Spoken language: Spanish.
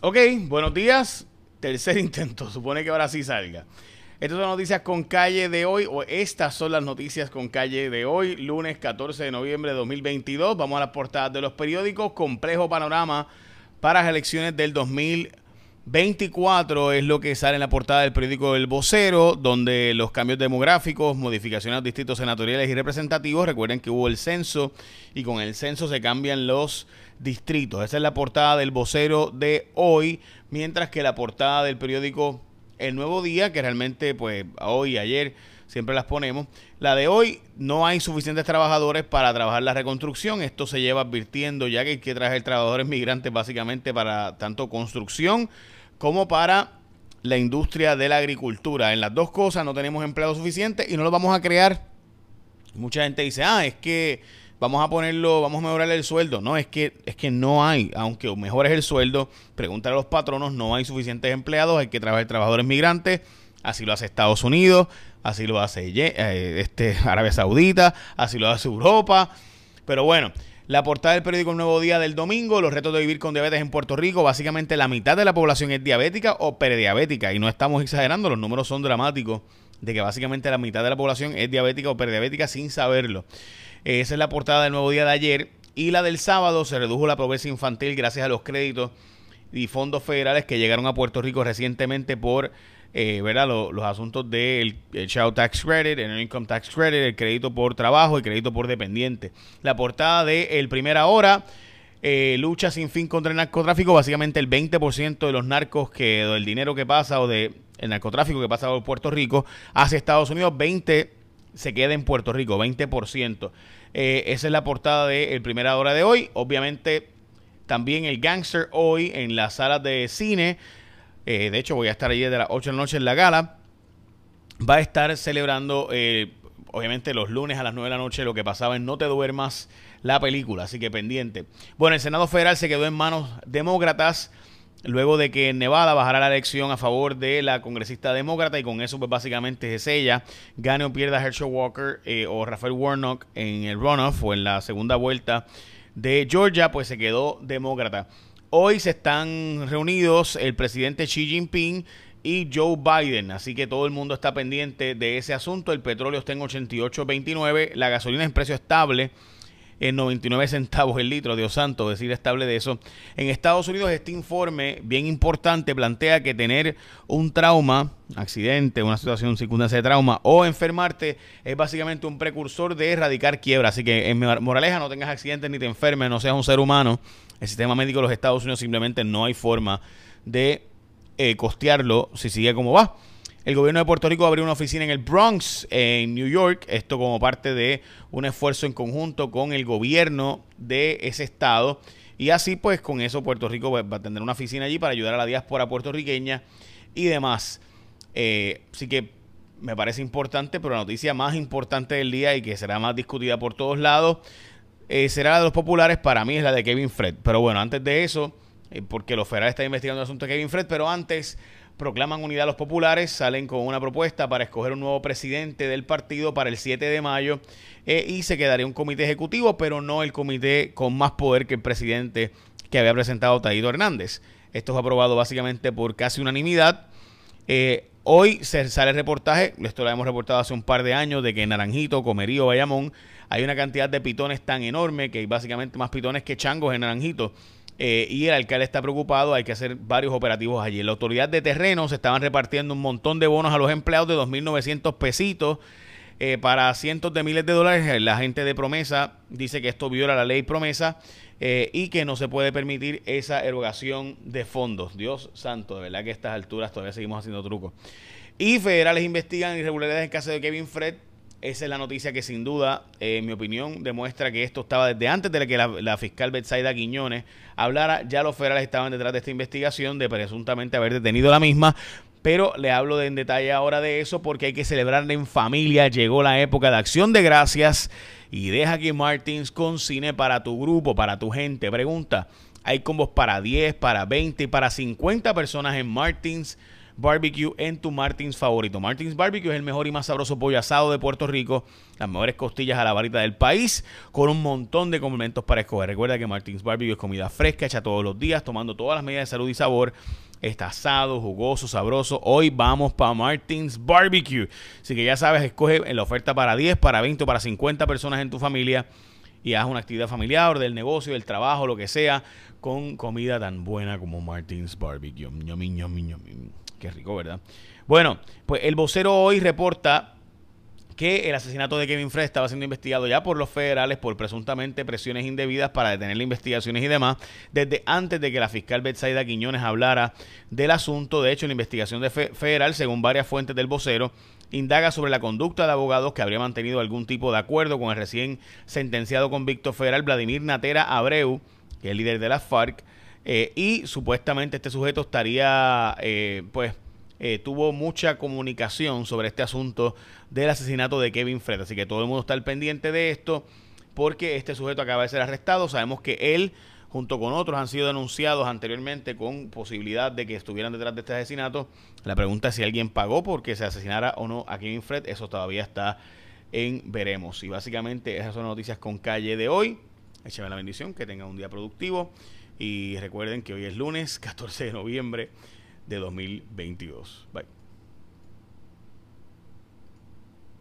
Ok, buenos días. Tercer intento, supone que ahora sí salga. Estas son las noticias con calle de hoy, o estas son las noticias con calle de hoy, lunes 14 de noviembre de 2022. Vamos a las portadas de los periódicos. Complejo panorama para las elecciones del 2024 es lo que sale en la portada del periódico El Vocero, donde los cambios demográficos, modificaciones a distritos senatoriales y representativos, recuerden que hubo el censo y con el censo se cambian los distritos. Esa es la portada del vocero de hoy, mientras que la portada del periódico El Nuevo Día, que realmente pues hoy y ayer siempre las ponemos, la de hoy no hay suficientes trabajadores para trabajar la reconstrucción. Esto se lleva advirtiendo ya que hay que traer trabajadores migrantes básicamente para tanto construcción como para la industria de la agricultura. En las dos cosas no tenemos empleados suficientes y no los vamos a crear. Mucha gente dice, ah, es que vamos a ponerlo, vamos a mejorar el sueldo. No, es que, es que no hay, aunque mejores el sueldo, pregúntale a los patronos, no hay suficientes empleados, hay que trabajar trabajadores migrantes, así lo hace Estados Unidos, así lo hace eh, este, Arabia Saudita, así lo hace Europa. Pero bueno, la portada del periódico El Nuevo Día del domingo, los retos de vivir con diabetes en Puerto Rico, básicamente la mitad de la población es diabética o prediabética y no estamos exagerando, los números son dramáticos de que básicamente la mitad de la población es diabética o prediabética sin saberlo. Esa es la portada del nuevo día de ayer. Y la del sábado se redujo la pobreza infantil gracias a los créditos y fondos federales que llegaron a Puerto Rico recientemente por eh, ¿verdad? Los, asuntos del Child Tax Credit, el Income Tax Credit, el crédito por trabajo y crédito por dependiente. La portada de El Primera Hora, eh, lucha sin fin contra el narcotráfico, básicamente el 20% de los narcos que, del dinero que pasa o de narcotráfico que pasa por Puerto Rico hacia Estados Unidos, 20 se queda en Puerto Rico, 20%. Eh, esa es la portada de El Primera Hora de hoy. Obviamente, también el Gangster hoy en las salas de cine. Eh, de hecho, voy a estar allí de las 8 de la noche en la gala. Va a estar celebrando, eh, obviamente, los lunes a las 9 de la noche lo que pasaba en No Te Duermas, la película. Así que pendiente. Bueno, el Senado Federal se quedó en manos demócratas luego de que Nevada bajara la elección a favor de la congresista demócrata y con eso pues básicamente es ella, gane o pierda Herschel Walker eh, o Rafael Warnock en el runoff o en la segunda vuelta de Georgia, pues se quedó demócrata. Hoy se están reunidos el presidente Xi Jinping y Joe Biden, así que todo el mundo está pendiente de ese asunto. El petróleo está en 88.29, la gasolina en precio estable en 99 centavos el litro, Dios santo, decir estable de eso. En Estados Unidos este informe bien importante plantea que tener un trauma, accidente, una situación circunstancia de trauma o enfermarte es básicamente un precursor de erradicar quiebra. Así que en moraleja no tengas accidentes ni te enfermes, no seas un ser humano. El sistema médico de los Estados Unidos simplemente no hay forma de eh, costearlo si sigue como va. El gobierno de Puerto Rico abrió una oficina en el Bronx, en New York, esto como parte de un esfuerzo en conjunto con el gobierno de ese estado. Y así pues con eso Puerto Rico va a tener una oficina allí para ayudar a la diáspora puertorriqueña y demás. Eh, así que me parece importante, pero la noticia más importante del día y que será más discutida por todos lados eh, será la de los populares. Para mí es la de Kevin Fred. Pero bueno, antes de eso, eh, porque los federales están investigando el asunto de Kevin Fred, pero antes proclaman unidad a los populares, salen con una propuesta para escoger un nuevo presidente del partido para el 7 de mayo eh, y se quedaría un comité ejecutivo, pero no el comité con más poder que el presidente que había presentado Taído Hernández. Esto fue aprobado básicamente por casi unanimidad. Eh, hoy se sale el reportaje, esto lo hemos reportado hace un par de años, de que en Naranjito, Comerío, Bayamón, hay una cantidad de pitones tan enorme que hay básicamente más pitones que changos en Naranjito eh, y el alcalde está preocupado, hay que hacer varios operativos allí. La autoridad de terrenos estaban repartiendo un montón de bonos a los empleados de 2.900 pesitos eh, para cientos de miles de dólares. La gente de promesa dice que esto viola la ley promesa eh, y que no se puede permitir esa erogación de fondos. Dios santo, de verdad que a estas alturas todavía seguimos haciendo trucos. Y federales investigan irregularidades en caso de Kevin Fred esa es la noticia que sin duda, en mi opinión, demuestra que esto estaba desde antes de que la, fiscal Betsaida Quiñones hablara. Ya los federales estaban detrás de esta investigación de presuntamente haber detenido la misma. Pero le hablo en detalle ahora de eso porque hay que celebrarla en familia. Llegó la época de acción de gracias y deja que Martins con cine para tu grupo, para tu gente. Pregunta, hay combos para 10, para 20 y para 50 personas en Martins Barbecue en tu Martins favorito. Martins Barbecue es el mejor y más sabroso pollo asado de Puerto Rico, las mejores costillas a la varita del país, con un montón de complementos para escoger. Recuerda que Martins Barbecue es comida fresca, hecha todos los días, tomando todas las medidas de salud y sabor. Está asado, jugoso, sabroso. Hoy vamos para Martins Barbecue. Así que ya sabes, escoge la oferta para 10, para 20 o para 50 personas en tu familia y haz una actividad familiar, del negocio, del trabajo, lo que sea, con comida tan buena como Martins Barbecue. Qué rico, ¿verdad? Bueno, pues el vocero hoy reporta que el asesinato de Kevin Fred estaba siendo investigado ya por los federales por presuntamente presiones indebidas para detener las investigaciones y demás, desde antes de que la fiscal Betsaida Quiñones hablara del asunto. De hecho, la investigación de federal, según varias fuentes del vocero, indaga sobre la conducta de abogados que habría mantenido algún tipo de acuerdo con el recién sentenciado convicto federal Vladimir Natera Abreu, que es líder de la FARC, eh, y supuestamente este sujeto estaría, eh, pues, eh, tuvo mucha comunicación sobre este asunto del asesinato de Kevin Fred. Así que todo el mundo está al pendiente de esto porque este sujeto acaba de ser arrestado. Sabemos que él, junto con otros, han sido denunciados anteriormente con posibilidad de que estuvieran detrás de este asesinato. La pregunta es si alguien pagó porque se asesinara o no a Kevin Fred. Eso todavía está en veremos. Y básicamente esas son las noticias con calle de hoy. Écheme la bendición, que tengan un día productivo. Y recuerden que hoy es lunes 14 de noviembre de 2022. Bye.